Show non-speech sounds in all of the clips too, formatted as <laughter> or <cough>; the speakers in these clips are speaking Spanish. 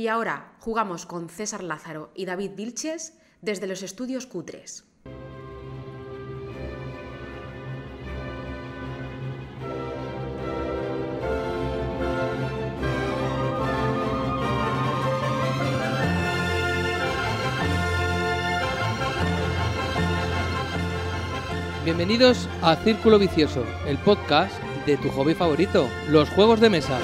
Y ahora jugamos con César Lázaro y David Vilches desde los estudios Cutres. Bienvenidos a Círculo Vicioso, el podcast de tu hobby favorito, los juegos de mesa.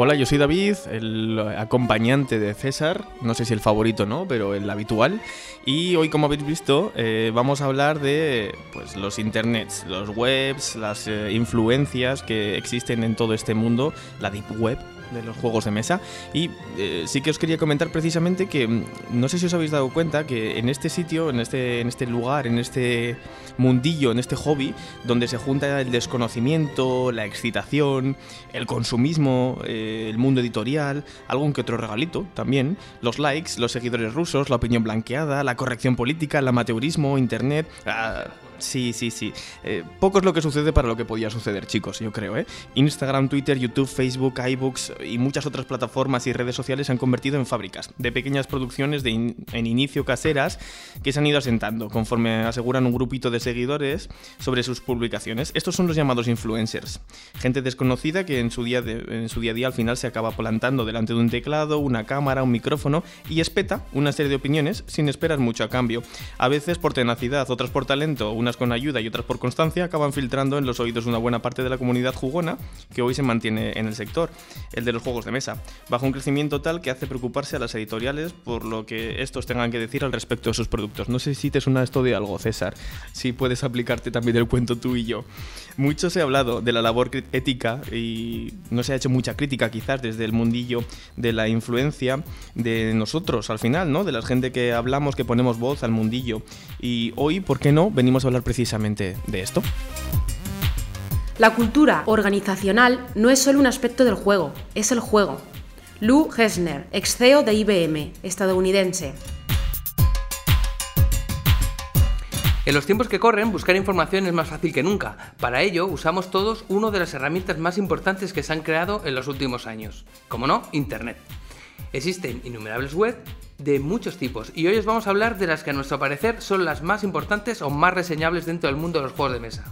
Hola, yo soy David, el acompañante de César, no sé si el favorito no, pero el habitual. Y hoy, como habéis visto, eh, vamos a hablar de pues, los internets, los webs, las eh, influencias que existen en todo este mundo, la deep web, de los juegos de mesa. Y eh, sí que os quería comentar precisamente que mm, no sé si os habéis dado cuenta que en este sitio, en este, en este lugar, en este mundillo, en este hobby, donde se junta el desconocimiento, la excitación, el consumismo, eh, el mundo editorial, algún que otro regalito también, los likes, los seguidores rusos, la opinión blanqueada, la corrección política, el amateurismo, internet. Ah, Sí, sí, sí. Eh, poco es lo que sucede para lo que podía suceder, chicos, yo creo, ¿eh? Instagram, Twitter, YouTube, Facebook, iBooks y muchas otras plataformas y redes sociales se han convertido en fábricas de pequeñas producciones de en inicio caseras que se han ido asentando conforme aseguran un grupito de seguidores sobre sus publicaciones. Estos son los llamados influencers. Gente desconocida que en su día, en su día a día al final se acaba plantando delante de un teclado, una cámara, un micrófono y espeta una serie de opiniones sin esperar mucho a cambio. A veces por tenacidad, otras por talento, una con ayuda y otras por constancia, acaban filtrando en los oídos una buena parte de la comunidad jugona que hoy se mantiene en el sector, el de los juegos de mesa, bajo un crecimiento tal que hace preocuparse a las editoriales por lo que estos tengan que decir al respecto de sus productos. No sé si te suena esto de algo, César, si puedes aplicarte también el cuento tú y yo. Mucho se ha hablado de la labor ética y no se ha hecho mucha crítica quizás desde el mundillo de la influencia de nosotros al final, ¿no? De la gente que hablamos, que ponemos voz al mundillo. Y hoy, ¿por qué no? Venimos a hablar precisamente de esto. La cultura organizacional no es solo un aspecto del juego, es el juego. Lou Hessner, ex CEO de IBM, estadounidense. En los tiempos que corren, buscar información es más fácil que nunca. Para ello, usamos todos una de las herramientas más importantes que se han creado en los últimos años. Como no, Internet. Existen innumerables webs de muchos tipos y hoy os vamos a hablar de las que a nuestro parecer son las más importantes o más reseñables dentro del mundo de los juegos de mesa.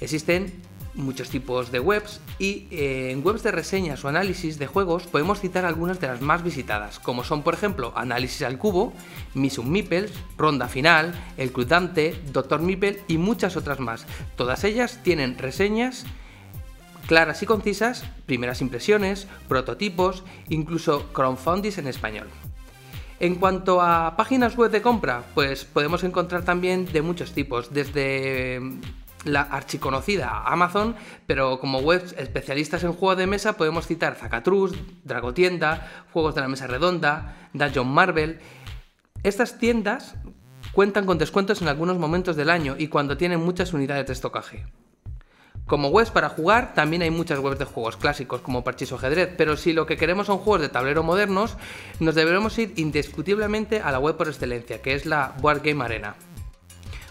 Existen muchos tipos de webs y eh, en webs de reseñas o análisis de juegos podemos citar algunas de las más visitadas, como son por ejemplo Análisis al Cubo, Mission Meeples, Ronda Final, El Crudante, Doctor Meeple y muchas otras más. Todas ellas tienen reseñas claras y concisas, primeras impresiones, prototipos, incluso crowdfunding en español. En cuanto a páginas web de compra, pues podemos encontrar también de muchos tipos, desde la archiconocida Amazon, pero como webs especialistas en juegos de mesa podemos citar Zacatrus, Dragotienda, Juegos de la Mesa Redonda, Dungeon Marvel. Estas tiendas cuentan con descuentos en algunos momentos del año y cuando tienen muchas unidades de estocaje. Como webs para jugar, también hay muchas webs de juegos clásicos como Parchís o Ajedrez, pero si lo que queremos son juegos de tablero modernos, nos deberemos ir indiscutiblemente a la web por excelencia, que es la Board Game Arena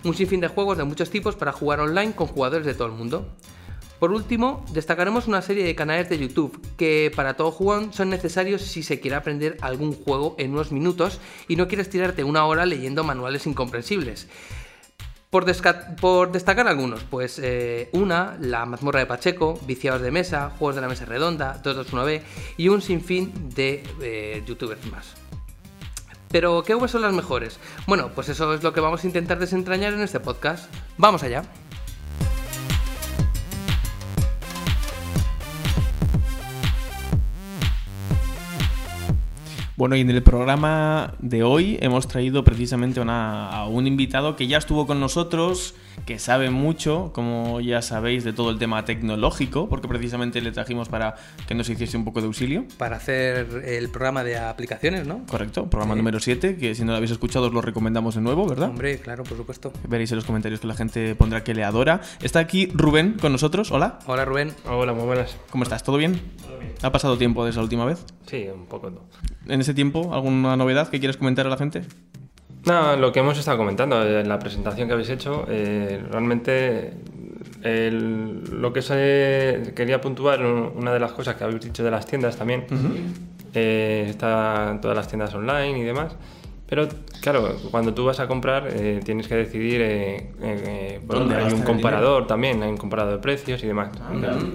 un sinfín de juegos de muchos tipos para jugar online con jugadores de todo el mundo. Por último, destacaremos una serie de canales de YouTube que para todo jugón son necesarios si se quiere aprender algún juego en unos minutos y no quieres tirarte una hora leyendo manuales incomprensibles. Por, destacar algunos, pues eh, una, la mazmorra de Pacheco, viciados de mesa, juegos de la mesa redonda, 221B y un sinfín de eh, youtubers más. Pero, ¿qué webs son las mejores? Bueno, pues eso es lo que vamos a intentar desentrañar en este podcast. ¡Vamos allá! Bueno, y en el programa de hoy hemos traído precisamente a un invitado que ya estuvo con nosotros, que sabe mucho, como ya sabéis, de todo el tema tecnológico, porque precisamente le trajimos para que nos hiciese un poco de auxilio. Para hacer el programa de aplicaciones, ¿no? Correcto, programa número 7, que si no lo habéis escuchado os lo recomendamos de nuevo, ¿verdad? Hombre, claro, por supuesto. Veréis en los comentarios que la gente pondrá que le adora. Está aquí Rubén con nosotros, hola. Hola Rubén. Hola, muy buenas. ¿Cómo estás? ¿Todo bien? Todo bien. ¿Ha pasado tiempo desde la última vez? Sí, un poco. No en ese tiempo? ¿Alguna novedad que quieres comentar a la gente? No, lo que hemos estado comentando en la presentación que habéis hecho, eh, realmente el- lo que se quería puntuar, un- una de las cosas que habéis dicho de las tiendas también, eh, está todas las tiendas online y demás. Pero claro, cuando tú vas a comprar eh, tienes que decidir, eh, eh, bueno, ¿Dónde hay un comparador también, hay un comparador de precios y demás.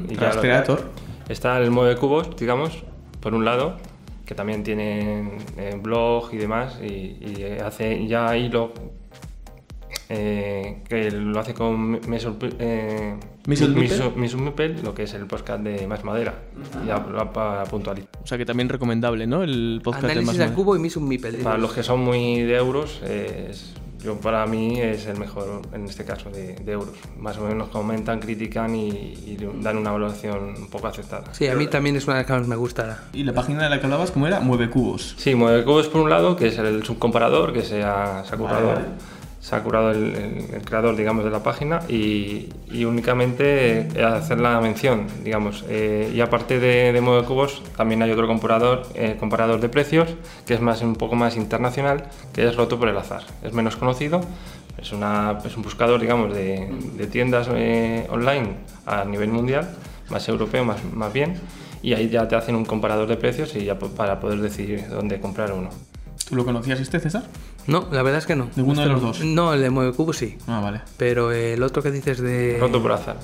Y ya lo- Rastreator. Está el mueve cubos, digamos, por un lado, que también tiene eh, blog y demás, y, y, hace ya hilo eh, que lo hace con Mesut eh, lo que es el podcast de Más Madera, ya lo- para puntualizar. O sea que también recomendable, ¿no? El podcast de Análisis más al cubo y Mission Mipel. Para los que son muy de euros, eh, es- yo para mí es el mejor en este caso de, de euros. Más o menos comentan, critican y, y dan una evaluación un poco aceptada. Sí, a mí también es una de las que más me gusta. Y la página de la que hablabas, ¿cómo era? Mueve cubos. Sí, Mueve Cubos por un lado, que es el subcomparador que se ha, se ha currado, se ha currado el, el- el creador, digamos, de la página y, y únicamente eh, hacer la mención, digamos. Eh, y aparte de, de Mueve Cubos, también hay otro comparador, eh, comparador de precios, que es más un poco más internacional, que es Roto por el Azar. Es menos conocido, es, una, es un buscador, digamos, de, de tiendas eh, online a nivel mundial, más europeo, más, más bien, y ahí ya te hacen un comparador de precios y ya para poder decidir dónde comprar uno. ¿Tú lo conocías este, César? No, la verdad es que no. ¿Ninguno de los dos? No, el de Mueve Cubo sí. Ah, vale. Pero el otro que dices de. Roto por azar.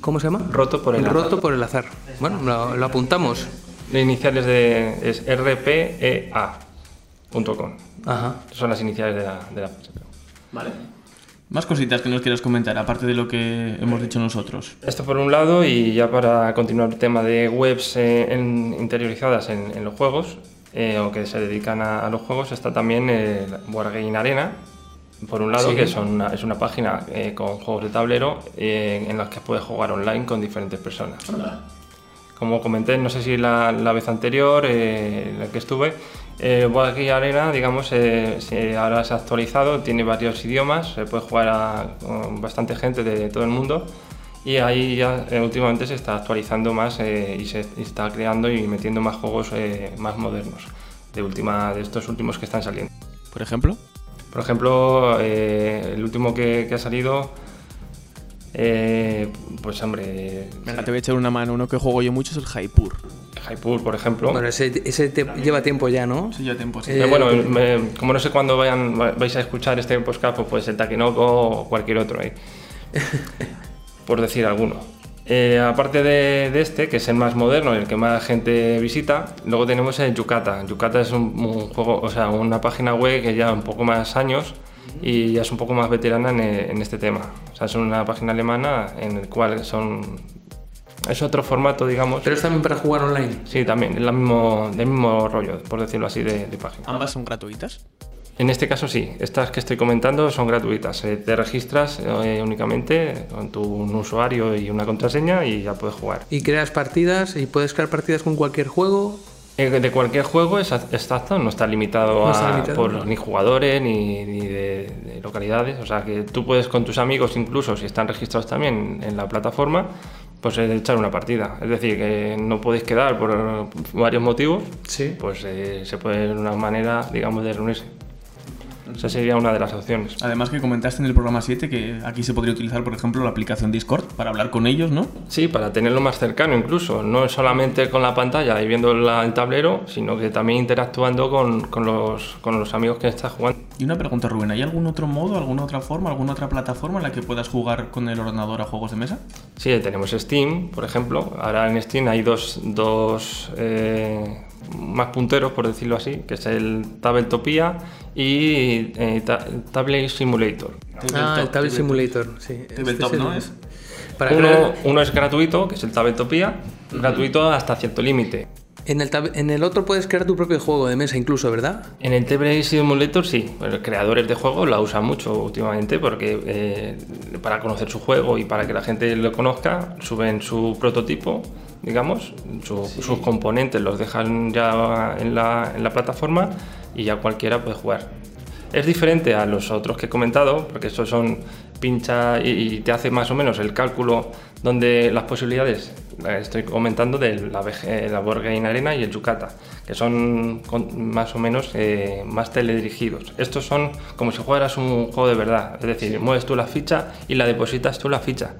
¿Cómo se llama? Roto por el Roto azar. por el azar. Bueno, lo, lo apuntamos. Las iniciales de, es rpea.com. Ajá. Son las iniciales de la, de la Vale. Más cositas que nos quieras comentar, aparte de lo que hemos dicho nosotros. Esto por un lado, y ya para continuar el tema de webs eh, en- interiorizadas en, en los juegos, eh, o que se dedican a, a los juegos, está también eh, Wargame Arena, por un lado, Sí. que son una- es una página eh, con juegos de tablero eh, en las que puedes jugar online con diferentes personas. Como comenté, no sé si la, la vez anterior eh, en la que estuve, eh, Wargame Arena, digamos, eh, se- ahora se ha actualizado, tiene varios idiomas, se puede jugar a, con bastante gente de todo el mundo y ahí ya eh, últimamente se está actualizando más eh, y se está creando y metiendo más juegos eh, más modernos de, última, de estos últimos que están saliendo. Por ejemplo, Por ejemplo, eh, el último que, que ha salido, eh, pues hombre, venga, te voy a echar una mano. Uno que juego yo mucho es el Jaipur. Hypur, por ejemplo. Bueno, ese, ese te- lleva tiempo ya, ¿no? Sí, ya tiempo, sí. Eh, bueno, me- como no sé cuándo vayan, vais a escuchar este podcast, pues puede ser Takenoko o cualquier otro ahí. <laughs> por decir alguno. Eh, aparte de, de este, que es el más moderno, el que más gente visita, luego tenemos el Yucata. Yucata es un, un juego, o sea, una página web que lleva un poco más años y ya es un poco más veterana en, en este tema. O sea, es una página alemana en el cual son... Es otro formato, digamos. Pero es también para jugar online. Sí, también, es la mismo, del mismo rollo, por decirlo así, de, de página. Ambas son gratuitas. En este caso sí, estas que estoy comentando son gratuitas. Eh, te registras eh, únicamente con tu un usuario y una contraseña y ya puedes jugar. Y creas partidas y puedes crear partidas con cualquier juego. Eh, de cualquier juego es exacto, no está limitado, No a- está limitado. por ni jugadores ni, ni de, de localidades. O sea que tú puedes con tus amigos, incluso si están registrados también en la plataforma, pues echar una partida. Es decir, que no podéis quedar por varios motivos, Sí. pues eh, se puede una manera, digamos, de reunirse. Esa sería una de las opciones. Además que comentaste en el programa 7 que aquí se podría utilizar, por ejemplo, la aplicación Discord para hablar con ellos, ¿no? Sí, para tenerlo más cercano incluso, no solamente con la pantalla y viendo la- el tablero, sino que también interactuando con, con los, con los amigos que estás jugando. Y una pregunta, Rubén, ¿hay algún otro modo, alguna otra forma, alguna otra plataforma en la que puedas jugar con el ordenador a juegos de mesa? Sí, tenemos Steam, por ejemplo. Ahora en Steam hay dos, dos eh, más punteros, por decirlo así, que es el Tabletopia y eh, Ta- Tablet Simulator. Ah, el Tablet Simulator, sí. Tabletop, Este ¿no el- es? Para Uno, crear- uno es gratuito, que es el Tabletopia, gratuito hasta cierto límite. En, el en el otro puedes crear tu propio juego de mesa incluso, ¿verdad? En el Tablet Simulator sí, los creadores de juegos la usan mucho últimamente porque eh, para conocer su juego y para que la gente lo conozca, suben su prototipo, digamos, su- sus componentes los dejan ya en la, en la plataforma y ya cualquiera puede jugar. Es diferente a los otros que he comentado, porque estos son pincha y, te hace más o menos el cálculo donde las posibilidades, estoy comentando de la, la Borgain Arena y el Yucata, que son más o menos eh, más teledirigidos. Estos son como si jugaras un juego de verdad, es decir, mueves tú la ficha y la depositas tú la ficha.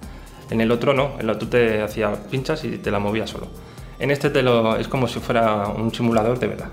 En el otro no, en el otro te hacía pinchas y te la movía solo. En este te lo, es como si fuera un simulador de verdad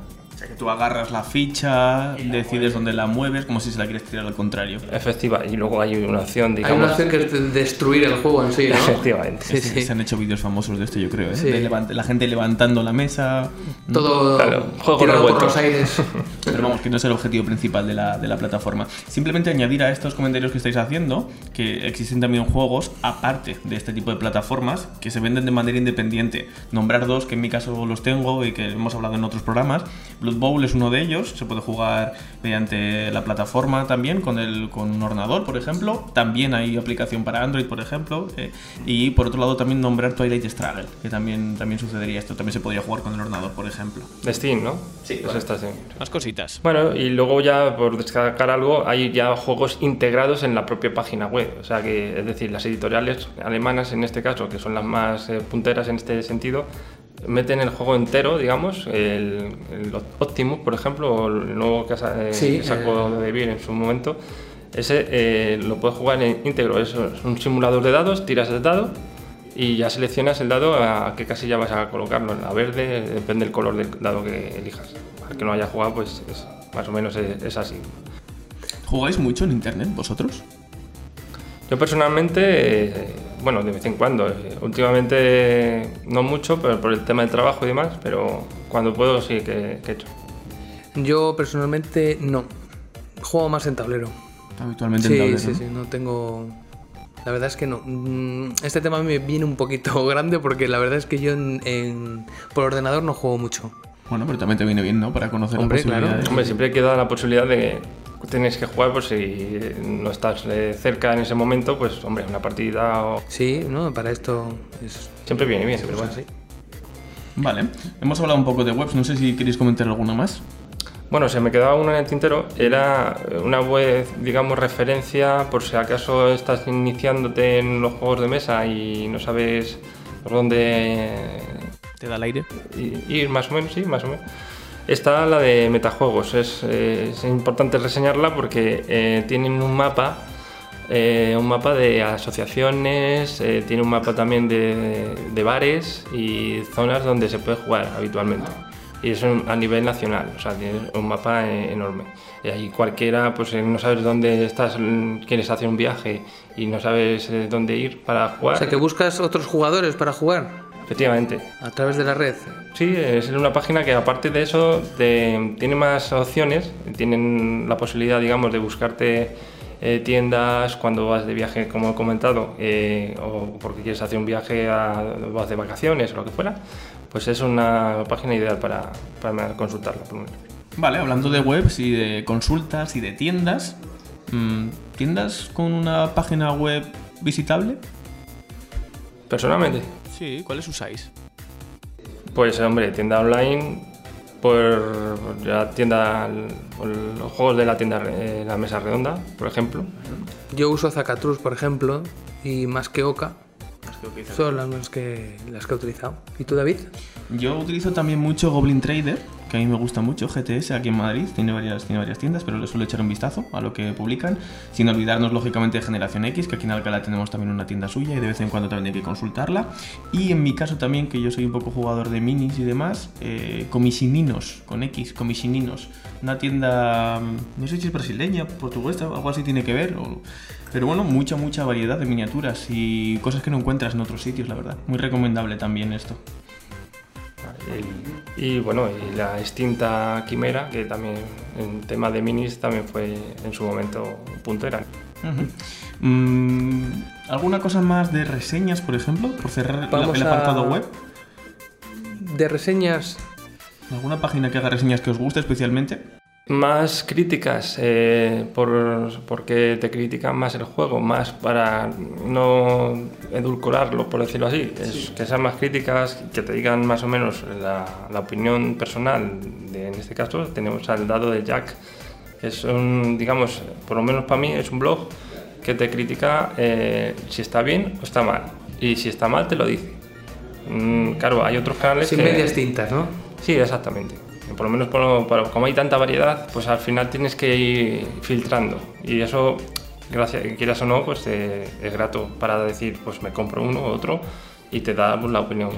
que tú agarras la ficha, decides dónde la mueves, como si se la quieres tirar al contrario. Efectiva, y luego hay una opción, digamos... Hay una opción que es destruir el juego en sí, ¿no? Efectivamente. Sí, sí. Se han hecho vídeos famosos de esto, yo creo, ¿eh? De la gente levantando la mesa... Todo claro, juego por los aires. <laughs> Pero vamos, que no es el objetivo principal de la, de la plataforma. Simplemente añadir a estos comentarios que estáis haciendo que existen también juegos, aparte de este tipo de plataformas, que se venden de manera independiente. Nombrar dos, que en mi caso los tengo y que hemos hablado en otros programas. Blood Bowl es uno de ellos, se puede jugar mediante la plataforma también, con, el, con un ordenador, por ejemplo. También hay aplicación para Android, por ejemplo. Eh, y por otro lado también nombrar Twilight Struggle, que también, también sucedería esto. También se podría jugar con el ordenador, por ejemplo. De Steam, ¿no? Sí, pues está Más cositas. Bueno, y luego ya por destacar algo, hay ya juegos integrados en la propia página web. O sea que, es decir, las editoriales alemanas en este caso, que son las más eh, punteras en este sentido, meten el juego entero, digamos, el, Optimus, por ejemplo, o el nuevo que, eh, sacó eh. de Beer en su momento, ese eh, lo puedes jugar en íntegro. Es un simulador de dados, tiras el dado y ya seleccionas el dado a qué casilla vas a colocarlo. En la verde, depende del color del dado que elijas. Para que no haya jugado, pues más o menos es así. ¿Jugáis mucho en internet vosotros? Yo personalmente bueno, de vez en cuando. Eh, últimamente no mucho, pero por el tema del trabajo y demás, pero cuando puedo sí que, he hecho. Yo personalmente no. Juego más en tablero. Habitualmente en tablero. Sí, sí, no tengo. La verdad es que no. Mm, este tema me viene un poquito <laughs> grande porque la verdad es que yo en, por ordenador no juego mucho. Bueno, pero también te viene bien, ¿no? Para conocer Hombre, claro. Hombre, siempre queda la posibilidad de tienes que jugar, pues si no estás eh, cerca en ese momento, pues hombre, una partida o... Sí, ¿no? Para esto es... Siempre viene bien, pero bueno, sí. Vale, hemos hablado un poco de webs, no sé si queréis comentar alguna más. Bueno, se me quedaba una en el tintero, era una web, digamos, referencia por si acaso estás iniciándote en los juegos de mesa y no sabes por dónde... ¿Te da el aire? Ir más o menos, sí, más o menos Está la de metajuegos, es, eh, importante reseñarla porque eh, tienen un mapa, eh, un mapa de asociaciones, tiene un mapa también de, bares y zonas donde se puede jugar habitualmente. Y eso a nivel nacional, o sea, tiene un mapa enorme. Y ahí cualquiera, pues no sabes dónde estás, quieres hacer un viaje y no sabes dónde ir para jugar. O sea, que buscas otros jugadores para jugar. Efectivamente. A través de la red. Sí, es una página que aparte de eso tiene más opciones, tienen la posibilidad, digamos, de buscarte eh, tiendas cuando vas de viaje, como he comentado, eh, o porque quieres hacer un viaje a, vas de vacaciones o lo que fuera, pues es una página ideal para, para consultarla. Vale, hablando de webs y de consultas y de tiendas, mm, ¿tiendas con una página web visitable? Personalmente, Sí, ¿cuáles usáis? Pues hombre, tienda online por la tienda, los juegos de la tienda, eh, la mesa redonda, por ejemplo. Yo uso Zacatrus, por ejemplo, y más que Oca. Son las que, las que he utilizado. ¿Y tú, David? Yo utilizo también mucho Goblin Trader, que a mí me gusta mucho, GTS aquí en Madrid, tiene varias, tiene varias tiendas, pero le suelo echar un vistazo a lo que publican, sin olvidarnos lógicamente de Generación X, que aquí en Alcalá tenemos también una tienda suya y de vez en cuando también hay que consultarla. Y en mi caso también, que yo soy un poco jugador de minis y demás, eh, Comisiниnos, con X, Comisininos, una tienda, no sé si es brasileña, portuguesa, algo así tiene que ver, pero bueno, mucha, mucha variedad de miniaturas y cosas que no encuentras en otros sitios, la verdad. Muy recomendable también esto. Y, bueno, y la extinta Quimera, que también en tema de minis también fue en su momento puntera. Mm, ¿Alguna cosa más de reseñas, por ejemplo? Por cerrar el, apartado web. De reseñas. ¿Alguna página que haga reseñas que os guste especialmente? Más críticas, eh, por, porque te critican más el juego, más para no edulcorarlo, por decirlo así. que sean más críticas, que te digan más o menos la, opinión personal. De, en este caso, tenemos al dado de Jack, Es un, digamos, por lo menos para mí, es un blog que te critica eh, si está bien o está mal. Y si está mal, te lo dice. Mm, claro, hay otros canales Sin que... medias tintas, ¿no? Sí, exactamente. Por lo menos por- por- como hay tanta variedad, pues al final tienes que ir filtrando. Y eso, gracias, quieras o no, pues eh, es grato para decir, pues me compro uno u otro y te da pues, la opinión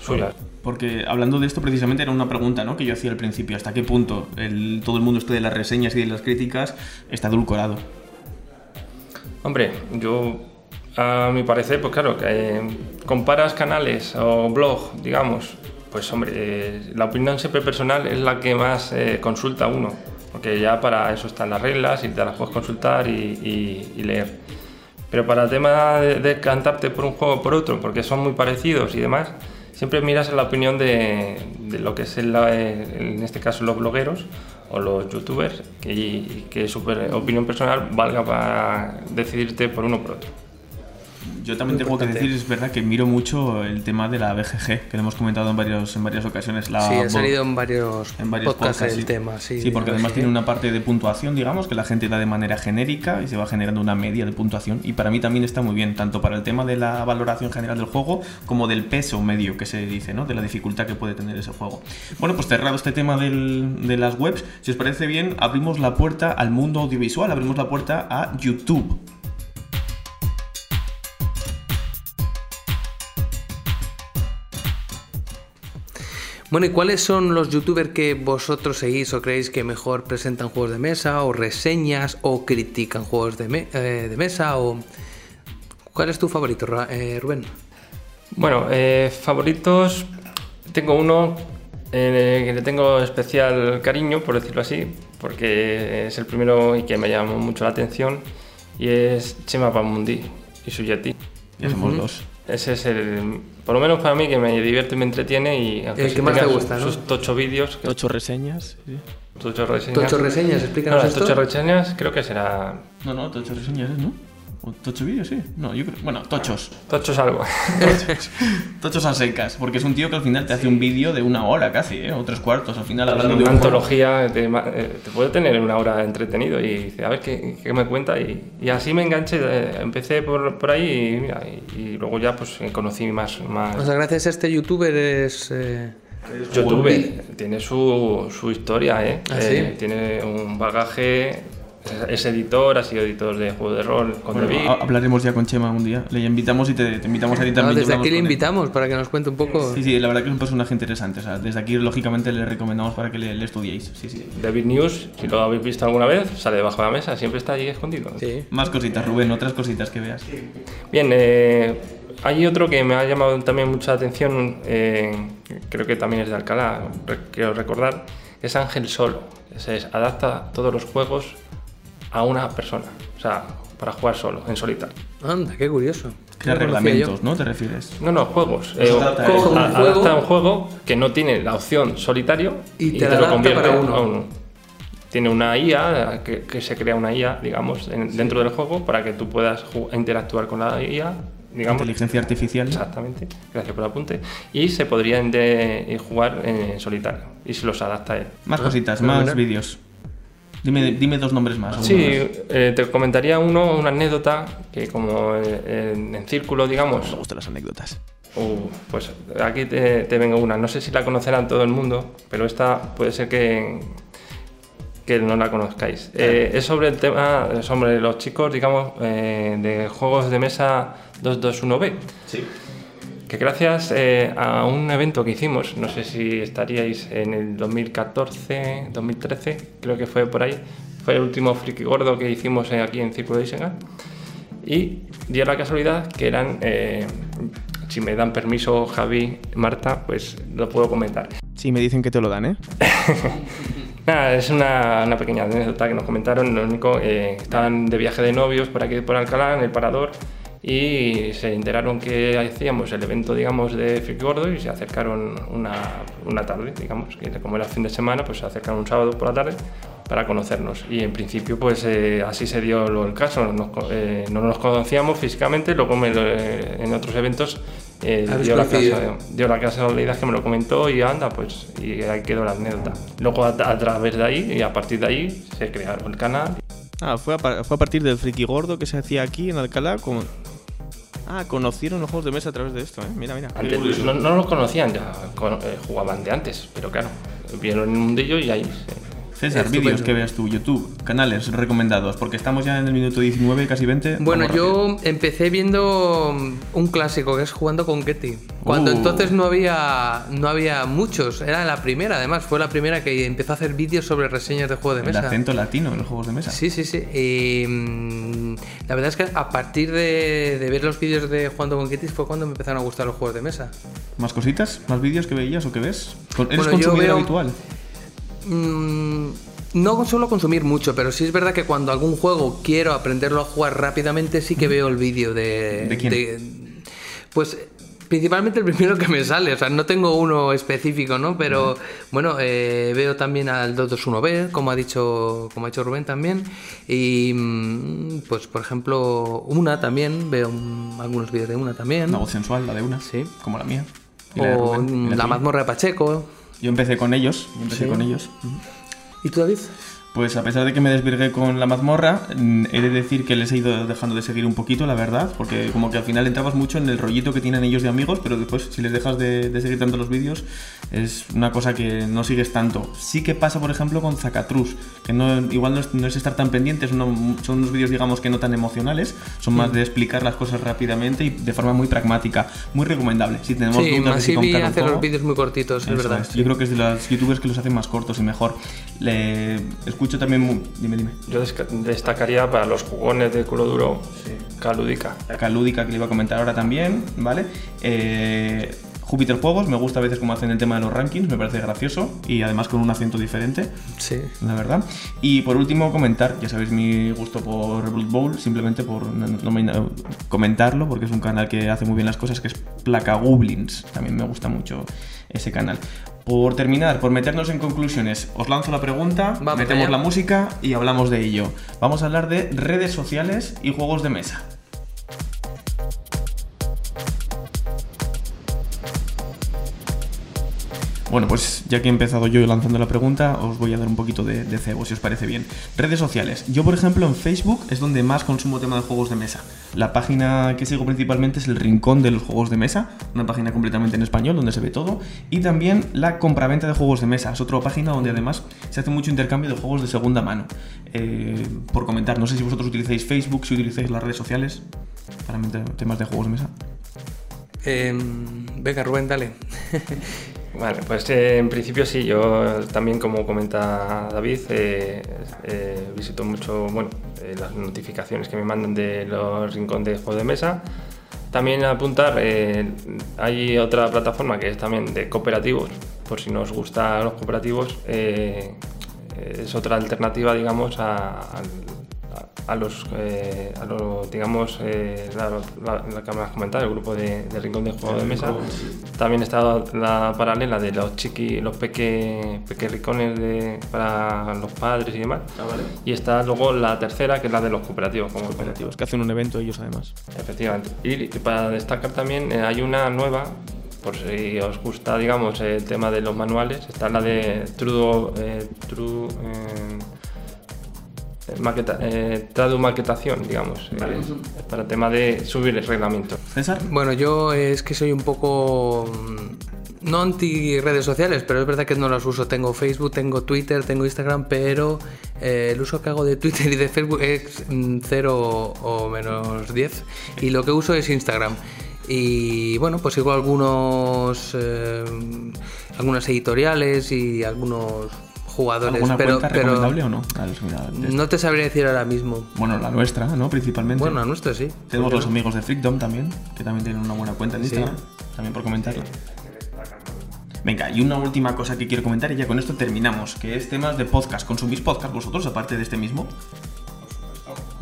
suya. Porque hablando de esto precisamente era una pregunta ¿no? que yo hacía al principio, ¿hasta qué punto el, todo el mundo este de las reseñas y de las críticas está adulcorado? Hombre, yo a mi parecer, pues claro, que eh, comparas canales o blog, digamos, pues hombre, eh, la opinión siempre personal es la que más eh, consulta uno, porque ya para eso están las reglas y te las puedes consultar y, y- y leer. Pero para el tema de, de cantarte por un juego o por otro, porque son muy parecidos y demás, siempre miras la opinión de, de lo que es el- eh, en este caso los blogueros o los youtubers que- y que su opinión personal valga para decidirte por uno o por otro. Yo también tengo que decir, es verdad que miro mucho el tema de la BGG, que lo hemos comentado en, varios, en varias ocasiones. La sí, ha salido en varios, en varios podcasts, podcasts, el sí. tema. Sí, Sí, porque de además BGG. tiene una parte de puntuación, digamos, que la gente da de manera genérica y se va generando una media de puntuación. Y para mí también está muy bien, tanto para el tema de la valoración general del juego como del peso medio que se dice, ¿no? De la dificultad que puede tener ese juego. Bueno, pues cerrado este tema del- de las webs, si os parece bien, abrimos la puerta al mundo audiovisual, abrimos la puerta a YouTube. Bueno, ¿y cuáles son los youtubers que vosotros seguís o creéis que mejor presentan juegos de mesa o reseñas o critican juegos de, me- eh, de mesa? o ¿Cuál es tu favorito, Ra- eh, Rubén? Bueno, eh, favoritos, tengo uno eh, que le tengo especial cariño, por decirlo así, porque es el primero y que me llamó mucho la atención, y es Chema Pamundi y su Yeti. Ya somos dos. Ese es el, por lo menos para mí, que me divierte y me entretiene y aunque El que más te sus- gusta, ¿no? sus tocho vídeos, que- Ocho reseñas. sí. tocho reseñas. Tocho reseñas, No, explícanos las esto. tocho reseñas creo que será No, no, tocho reseñas. ¿no? ¿O tocho vídeos, sí. No, yo creo. Bueno, tochos. tochos algo. <laughs> Tochos a secas, porque es un tío que al final te hace un vídeo de una hora casi, ¿eh? O tres cuartos, al final hablando de una un antología te, ma- eh, te puede tener una hora entretenido y dice, a ver qué, qué me cuenta y, y así me enganché, eh, empecé por, por ahí y, mira, y, y luego ya pues conocí más, más O sea, gracias a este youtuber es... eh, YouTube, tiene su, su historia, ¿eh? ¿Ah, Eh, tiene un bagaje, es, editor, ha sido editor de juego de rol con Bueno, David. ha- hablaremos ya con Chema un día. Le invitamos y te, te invitamos a ti no, también. y desde aquí le invitamos para que nos cuente un poco... Sí, sí, la verdad que es un personaje interesante. O sea, desde aquí, lógicamente, le recomendamos para que le, le estudiéis. Sí, sí. David News, si lo habéis visto alguna vez, sale debajo de la mesa, siempre está allí escondido. Sí. Más cositas, Rubén, otras cositas que veas. Bien, eh, hay otro que me ha llamado también mucha atención, eh, creo que también es de Alcalá, re- quiero recordar, es Ángel Solo. Es, adapta todos los juegos a una persona, o sea, para jugar solo, en solitario. Anda, qué curioso. Lo conocía reglamentos, ¿no? ¿Te refieres? No, no, juegos. Eh, adapta un a- juego. adapta un juego que no tiene la opción solitario Y te la adapta para uno. a uno. Tiene una IA, que, que se crea una IA, digamos, en- dentro del juego para que tú puedas interactuar con la IA, digamos, Inteligencia artificial. Exactamente, gracias por el apunte. Y se podrían de, eh, jugar en solitario y se los adapta a él. Más Ah, cositas, más vídeos. Dime, dime dos nombres más. Sí, eh, te comentaría uno, una anécdota que como en, en círculo, digamos, Me gustan las anécdotas. uh, pues aquí te, te vengo una. No sé si la conocerán todo el mundo, pero esta puede ser que, que no la conozcáis. Eh, es sobre el tema, sobre los chicos, digamos, eh, de juegos de mesa 221B. Sí. Que gracias eh, a un evento que hicimos, no sé si estaríais en el 2014, 2013, creo que fue por ahí, fue el último friki gordo que hicimos aquí en Círculo de Isenga, y dio la casualidad que eran, eh, si me dan permiso Javi, Marta, pues lo puedo comentar. Sí, me dicen que te lo dan, ¿eh? <laughs> Nada, es una, una pequeña anécdota que nos comentaron. Lo único, eh, estaban de viaje de novios por aquí, por Alcalá, en el Parador, y se enteraron que hacíamos el evento, digamos, de Friki Gordo y se acercaron una, una tarde, digamos, que como era fin de semana, pues se acercaron un sábado por la tarde para conocernos. Y en principio, pues eh, así se dio lo- el caso. Nos eh, no nos conocíamos físicamente, luego me lo- eh, en otros eventos eh, dio, la casualidad, dio la casualidad que me lo comentó y anda, pues, y ahí quedó la anécdota. Luego a, a través de ahí y a partir de ahí se crearon el canal. Ah, fue a, fue a partir del friki gordo que se hacía aquí en Alcalá. Con... Ah, conocieron los juegos de mesa a través de esto, ¿eh? Mira, mira. Antes, no, no lo conocían ya, eh, jugaban de antes, pero claro, vieron el mundillo y ahí César, vídeos que veas tú, YouTube, canales recomendados, porque estamos ya en el minuto 19, casi 20. Bueno, yo empecé viendo un clásico que es jugando con Ketty. Cuando Uh. entonces no había no había muchos, era la primera, además fue la primera que empezó a hacer vídeos sobre reseñas de juegos de El mesa. acento latino en los juegos de mesa. Sí, sí, sí. Y, mm, la verdad es que a partir de, de ver los vídeos de Jugando con Kitty fue cuando me empezaron a gustar los juegos de mesa. ¿Más cositas? ¿Más vídeos que veías o que ves? ¿Eres Bueno, consumidor veo- habitual? Mm, no suelo consumir mucho, pero sí es verdad que cuando algún juego quiero aprenderlo a jugar rápidamente, sí que veo el vídeo de. ¿De quién? pues principalmente el primero que me sale, o sea, no tengo uno específico, ¿no? Pero bueno, eh, veo también al 221B, como ha dicho, como ha dicho Rubén también. Y mm, pues por ejemplo, una también, veo mm, algunos vídeos de una también. Una voz sensual, la de una. Sí. Como la mía. Y la de O Rubén, y la mazmorra de Pacheco. Yo empecé con ellos. Yo empecé Sí. con ellos. ¿Y tú, David? Pues a pesar de que me desvirgué con la mazmorra, mm, he de decir que les he ido dejando de seguir un poquito, la verdad, porque como que al final entrabas mucho en el rollito que tienen ellos de amigos, pero después si les dejas de, de seguir tanto los vídeos, es una cosa que no sigues tanto. Sí que pasa, por ejemplo, con Zacatrus, que no, igual no es, no es estar tan pendientes, son unos vídeos, digamos, que no tan emocionales, son más de explicar las cosas rápidamente y de forma muy pragmática. Muy recomendable. Si tenemos Sí, dudas si hace los vídeos muy cortitos, es verdad. es. Yo creo que es de los youtubers que los hacen más cortos y mejor. Le escucho también. mu- Dime, dime. yo destacaría para los jugones de culo duro, Calúdica. La calúdica que le iba a comentar ahora también, ¿vale? Eh, Júpiter Juegos, me gusta a veces cómo hacen el tema de los rankings, me parece gracioso y además con un acento diferente, Sí. la verdad. Y por último, comentar, ya sabéis mi gusto por Blood Bowl, simplemente por no, no me- comentarlo, porque es un canal que hace muy bien las cosas, que es Placa Goblins, también me gusta mucho ese canal. Por terminar, por meternos en conclusiones, os lanzo la pregunta, Vamos metemos allá. la música y hablamos de ello. Vamos a hablar de redes sociales y juegos de mesa. Bueno, pues ya que he empezado yo lanzando la pregunta, os voy a dar un poquito de, de cebo, si os parece bien. Redes sociales. Yo, por ejemplo, en Facebook es donde más consumo tema de juegos de mesa. La página que sigo principalmente es el Rincón de los Juegos de Mesa, una página completamente en español donde se ve todo. Y también la compraventa de juegos de mesa, es otra página donde además se hace mucho intercambio de juegos de segunda mano. Eh, por comentar, no sé si vosotros utilizáis Facebook, si utilizáis las redes sociales para temas de juegos de mesa. Em, venga, Rubén, dale. <laughs> Vale, pues eh, en principio sí, yo también como comenta David, eh, eh, visito mucho bueno, las notificaciones que me mandan de los rincones de juego de mesa. También apuntar, hay otra plataforma que es también de cooperativos, por si nos gustan los cooperativos, es otra alternativa, digamos, a, a- a los, eh, a los, digamos, eh, la, la- la que me has comentado, el grupo de, de Rincón de Juego de Mesa. También está la paralela de los chiqui, los peque, peque rincones de, para los padres y demás. Y está luego la tercera, que es la de los cooperativos, como Cooperativos, que hacen un evento ellos además. Efectivamente. Y para destacar también, eh, hay una nueva, por si os gusta, digamos, el tema de los manuales, está la de eh, True eh, maqueta, eh, Tradu maquetación, digamos. eh, para el tema de subir el reglamento. César, Bueno, yo es que soy un poco. mm, No anti redes sociales, pero es verdad que no las uso. Tengo Facebook, tengo Twitter, tengo Instagram, pero eh, el uso que hago de Twitter y de Facebook es 0 o menos 10. Y lo que uso es Instagram. Y bueno, pues sigo algunos. eh, algunas editoriales y algunos jugadores. ¿alguna pero, cuenta pero recomendable o no? No te sabría decir ahora mismo. Bueno, la nuestra, ¿no? Principalmente. Bueno, a nuestro sí. Tenemos ¿Por los amigos de Freakdom también, que también tienen una buena cuenta en Sí. Instagram. También por comentarlo. Venga, y una última cosa que quiero comentar y ya con esto terminamos, que es temas de podcast. ¿Consumís podcast vosotros aparte de este mismo?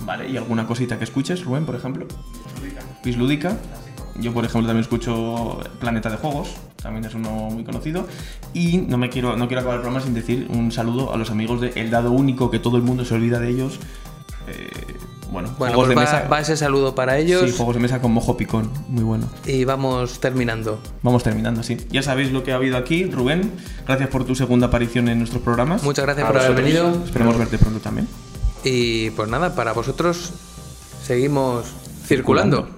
Vale, ¿y alguna cosita que escuches, Rubén, por ejemplo? Bislúdica. Yo, por ejemplo, también escucho Planeta de Juegos, también es uno muy conocido. Y no me quiero, no quiero acabar el programa sin decir un saludo a los amigos de El Dado Único, que todo el mundo se olvida de ellos. Eh, bueno, Bueno, juegos pues de va, mesa. va ese saludo para ellos Sí, juegos de mesa con mojo picón, muy bueno. y vamos terminando. Vamos terminando, sí. Ya sabéis lo que ha habido aquí, Rubén. Gracias por tu segunda aparición en nuestros programas. Muchas gracias A por haber venido Esperemos verte pronto también. y pues nada, para vosotros seguimos circulando.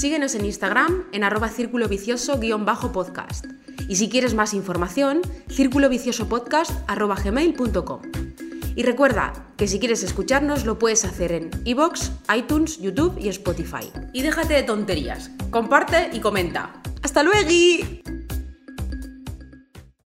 Síguenos en Instagram en arroba círculo vicioso guion bajo podcast. Y si quieres más información, círculo vicioso podcast arroba gmail.com. Y recuerda que si quieres escucharnos lo puedes hacer en iVoox, iTunes, YouTube y Spotify. Y déjate de tonterías. Comparte y comenta. ¡Hasta luego!